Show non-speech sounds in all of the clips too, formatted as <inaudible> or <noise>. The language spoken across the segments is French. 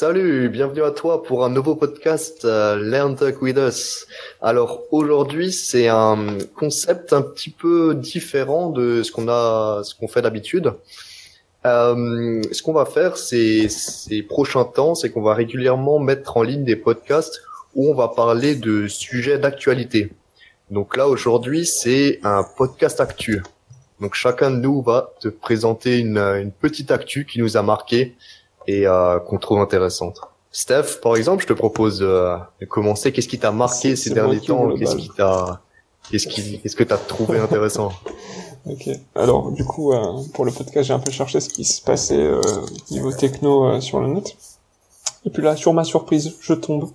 salut, bienvenue à toi pour un nouveau podcast euh, Learn Talk with Us. Alors aujourd'hui, c'est un concept un petit peu différent de ce qu'on a, ce qu'on fait d'habitude. Euh, ce qu'on va faire, ces prochains temps, c'est qu'on va régulièrement mettre en ligne des podcasts où on va parler de sujets d'actualité. Donc là aujourd'hui, c'est un podcast actu. Donc chacun de nous va te présenter une, une petite actu qui nous a marqué et euh, qu'on trouve intéressante. Steph, par exemple, je te propose euh, de commencer. Qu'est-ce qui t'a marqué ces derniers temps Qu'est-ce qui t'a, qu'est-ce qui, qu'est-ce que t'as trouvé <laughs> intéressant Ok. Alors, du coup, euh, pour le podcast, j'ai un peu cherché ce qui se passait euh, niveau techno euh, sur le net. Et puis là, sur ma surprise, je tombe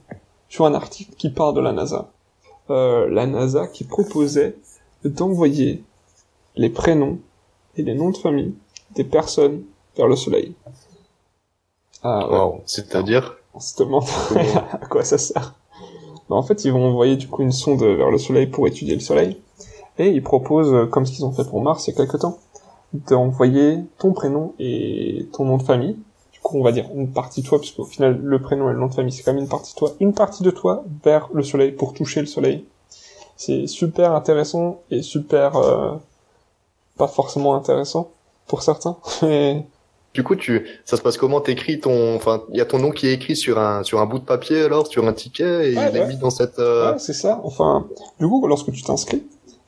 sur un article qui parle de la NASA. la NASA qui proposait d'envoyer les prénoms et les noms de famille des personnes vers le Soleil. Ah, ouais. C'est-à-dire On se demande à quoi ça sert. Bah, en fait, ils vont envoyer du coup une sonde vers le Soleil pour étudier le Soleil. Et ils proposent, comme ce qu'ils ont fait pour Mars il y a quelques temps, d'envoyer ton prénom et ton nom de famille. Du coup, on va dire une partie de toi, parce qu'au final, le prénom et le nom de famille, c'est quand même une partie de toi. Une partie de toi vers le Soleil pour toucher le Soleil. C'est super intéressant et super... Euh, pas forcément intéressant pour certains, <laughs> mais du coup, tu, ça se passe comment? T'écris ton, enfin, il y a ton nom qui est écrit sur un sur un bout de papier alors, sur un ticket, et il est mis dans cette. Euh... Ouais, c'est ça. Enfin, du coup, lorsque tu t'inscris,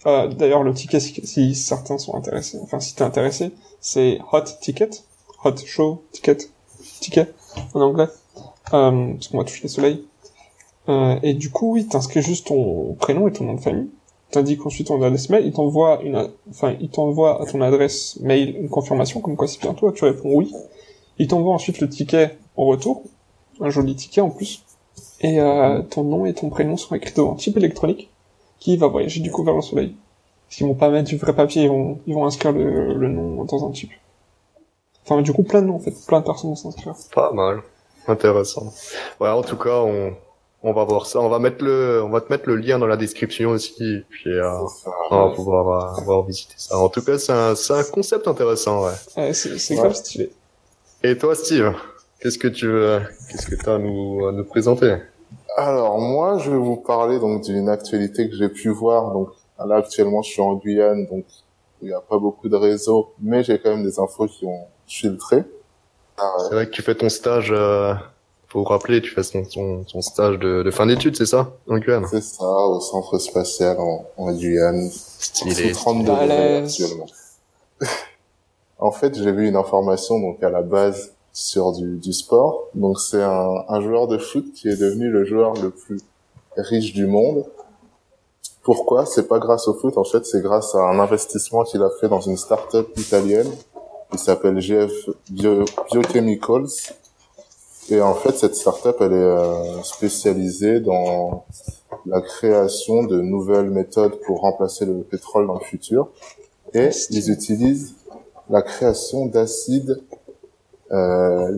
euh, d'ailleurs, le ticket, si, certains sont intéressés, enfin, si t'es intéressé, c'est Hot Ticket, Hot Show Ticket, ticket en anglais, euh, parce qu'on va toucher le soleil. Euh, et du coup, oui, t'inscris juste ton prénom et ton nom de famille t'indiques ensuite ton adresse mail, il t'envoie une, enfin, il t'envoie à ton adresse mail une confirmation comme quoi c'est bien toi, tu réponds oui. Il t'envoie ensuite le ticket en retour, un joli ticket en plus, et euh, ton nom et ton prénom sont écrits devant un type électronique qui va voyager du coup vers le soleil. Parce qu'ils vont pas mettre du vrai papier, ils vont, ils vont inscrire le, le nom dans un type. Enfin, du coup, plein de noms en fait, plein de personnes vont s'inscrire. Pas mal, intéressant. Ouais, en tout cas, on, on va voir ça. On va mettre le, on va te mettre le lien dans la description aussi. puis euh, on va pouvoir, euh, visiter ça. En tout cas, c'est un, c'est un concept intéressant, ouais. ouais c'est, c'est grave stylé. Et toi, Steve, qu'est-ce que tu veux, qu'est-ce que tu as à nous, à nous présenter? Alors moi, je vais vous parler donc d'une actualité que j'ai pu voir. Donc là, actuellement, je suis en Guyane, donc il n'y a pas beaucoup de réseaux, mais j'ai quand même des infos qui ont filtré. C'est vrai que tu fais ton stage. Euh faut rappeler, tu fais ton, ton, stage de, de fin d'études, c'est ça, en Guyane C'est ça, au centre spatial en, en Guyane. Stylé. 32 actuellement. <laughs> en fait, j'ai vu une information donc à la base sur du, du sport. Donc c'est un, un joueur de foot qui est devenu le joueur le plus riche du monde. Pourquoi? C'est pas grâce au foot, en fait, c'est grâce à un investissement qu'il a fait dans une start-up italienne qui s'appelle GF Bio, Biochemicals et en fait, cette startup, elle est euh, spécialisée dans la création de nouvelles méthodes pour remplacer le pétrole dans le futur. Et ils utilisent la création d'acides euh.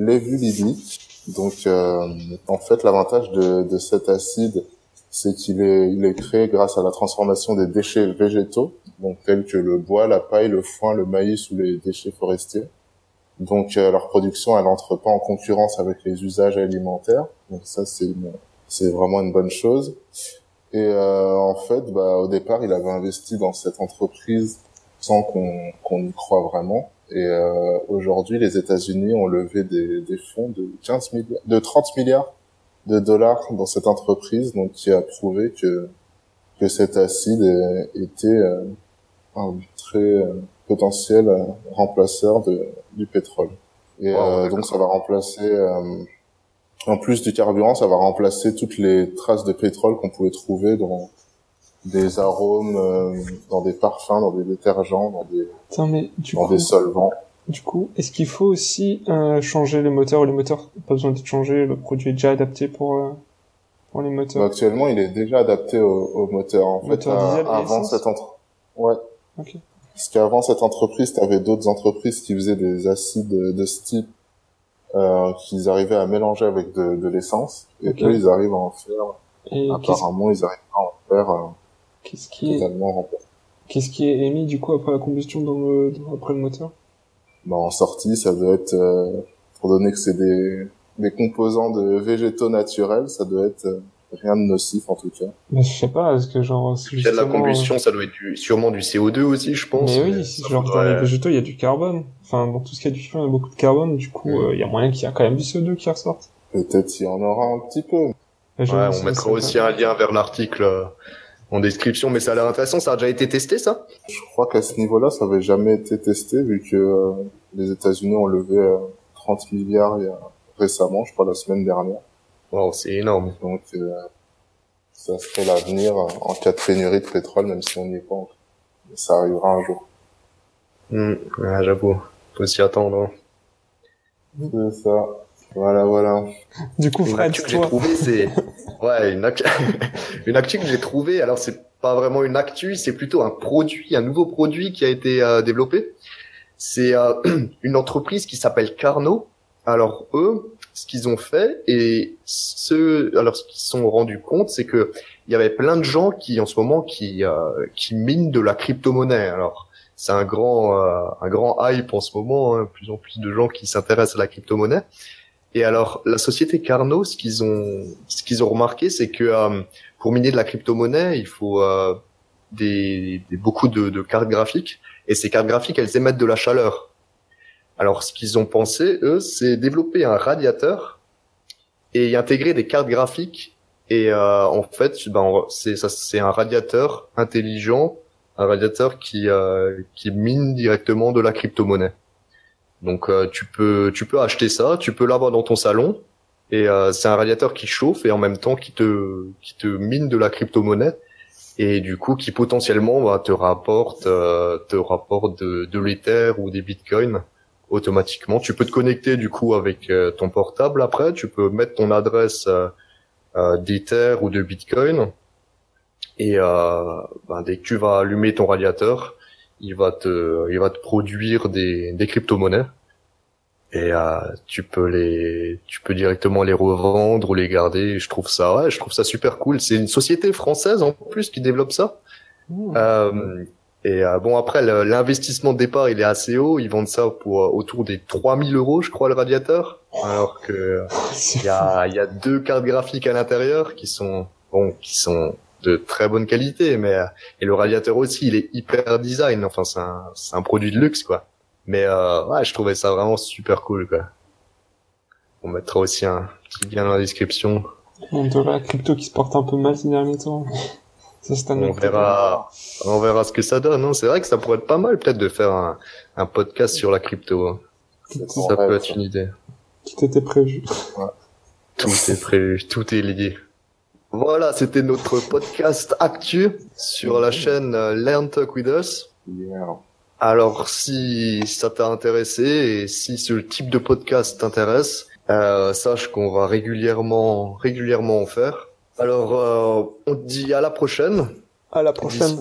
Donc, euh, en fait, l'avantage de, de, cet acide, c'est qu'il est, il est créé grâce à la transformation des déchets végétaux, donc tels que le bois, la paille, le foin, le maïs ou les déchets forestiers. Donc euh, leur production, elle entre pas en concurrence avec les usages alimentaires. Donc ça, c'est c'est vraiment une bonne chose. Et euh, en fait, bah, au départ, il avait investi dans cette entreprise sans qu'on qu'on y croit vraiment. Et euh, aujourd'hui, les États-Unis ont levé des, des fonds de 15 milliards, de 30 milliards de dollars dans cette entreprise, donc qui a prouvé que que cet acide était euh, un très potentiel euh, remplaceur de, du pétrole. Et euh, donc ça va remplacer, euh, en plus du carburant, ça va remplacer toutes les traces de pétrole qu'on pouvait trouver dans des arômes, dans des parfums, dans des détergents, dans des, mais, du dans des solvants. Du coup, est-ce qu'il faut aussi changer les moteurs ou les moteurs? Pas besoin d'être changé, le produit est déjà adapté pour pour les moteurs bah, Actuellement, il est déjà adapté au, au moteur. En fait, avant cette entre... Ouais. Ok. Parce qu'avant cette entreprise, tu avais d'autres entreprises qui faisaient des acides de ce type euh, qu'ils arrivaient à mélanger avec de, de l'essence. Et puis ils arrivent à en faire. Et apparemment, ils arrivent à en faire euh, qu'est-ce qui totalement est... Qu'est-ce qui est émis du coup après la combustion dans le après le moteur? Bah, En sortie, ça doit être, euh, pour donner que c'est des des composants de végétaux naturels, ça doit être euh, rien de nocif en tout cas. Mais je sais pas, est-ce que genre... Il y a de la combustion, ça doit être du, sûrement du CO2 aussi, je pense. Mais oui, genre dans les végétaux, il y a du carbone. Enfin, dans tout ce qui a du feu, il y a beaucoup de carbone, du coup, mm. il y a moyen qu'il y a quand même du CO2 qui ressorte. Peut-être il y en aura un petit peu. Ouais, on mettra aussi un lien vers l'article en description, mais ça a l'air intéressant. Ça a déjà été testé, ça? Je crois qu'à ce niveau-là, ça avait jamais été testé, vu que euh, les États-Unis ont levé 30 euh, milliards il y a récemment, je crois la semaine dernière. Wow, c'est énorme. Donc euh, ça serait l'avenir en cas de pénurie de pétrole, même si on n'y est pas encore. Mais ça arrivera un jour. Mmh, j'avoue, faut s'y attendre. Hein. C'est ça. Voilà, voilà. Du coup, Fred, que j'ai trouvé, c'est ouais une, <laughs> une actu que j'ai trouvé. Alors c'est pas vraiment une actu, c'est plutôt un produit, un nouveau produit qui a été euh, développé. C'est euh, <clears throat> une entreprise qui s'appelle Carnot. Alors eux, ce qu'ils ont fait et ce, alors ce qu'ils se sont rendus compte, c'est que il y avait plein de gens qui en ce moment qui euh, qui minent de la crypto-monnaie. Alors c'est un grand un grand hype en ce moment, hein, plus en plus de gens qui s'intéressent à la crypto-monnaie. Et alors, la société Carnot, ce qu'ils ont, ce qu'ils ont remarqué, c'est que euh, pour miner de la crypto-monnaie, il faut euh, des, des, beaucoup de, de, cartes graphiques. Et ces cartes graphiques, elles émettent de la chaleur. Alors, ce qu'ils ont pensé, eux, c'est développer un radiateur et y intégrer des cartes graphiques. Et euh, en fait, ben, c'est un radiateur intelligent, un radiateur qui qui mine directement de la crypto-monnaie. Donc euh, tu peux tu peux acheter ça, tu peux l'avoir dans ton salon et euh, c'est un radiateur qui chauffe et en même temps qui te qui te mine de la crypto-monnaie et du coup qui potentiellement bah, te rapporte euh, te rapporte de, de l'ether ou des bitcoins automatiquement. Tu peux te connecter du coup avec ton portable après, tu peux mettre ton adresse d'ether ou de bitcoin et bah, dès que tu vas allumer ton radiateur, il va te, il va te produire des, des crypto-monnaies et euh, tu peux les, tu peux directement les revendre ou les garder. Je trouve ça, ouais, je trouve ça super cool. C'est une société française en plus qui développe ça. Euh, et euh, bon après l'investissement de départ il est assez haut. Ils vendent ça pour euh, autour des 3000 euros, je crois, le radiateur. Alors que il y a, y a deux cartes graphiques à l'intérieur qui sont bon, qui sont de très bonne qualité, mais et le radiateur aussi, il est hyper design. Enfin, c'est un, un produit de luxe, quoi. Mais euh, ouais, je trouvais ça vraiment super cool, quoi. On mettra aussi un petit lien dans la description. On dirait la crypto qui se porte un peu mal ces derniers temps. Ça, on verra, on verra ce que ça donne. Hein. C'est vrai que ça pourrait être pas mal, peut-être, de faire un, un podcast sur la crypto. Hein. Ça, peut être une idée. Tout était prévu. Tout est prévu, tout est lié. Voilà, c'était notre podcast actu sur la chaîne euh, Learn Talk With Us. Alors, si ça t'a intéressé et si ce type de podcast t'intéresse, euh, sache qu'on va régulièrement, régulièrement en faire. Alors, euh, dit à la prochaine. À la prochaine.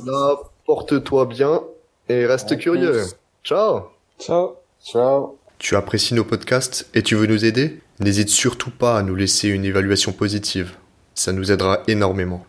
porte-toi bien et reste curieux. Ciao. Ciao. Ciao. Tu apprécies nos podcasts et tu veux nous aider? N'hésite surtout pas à nous laisser une évaluation positive ça nous aidera énormément.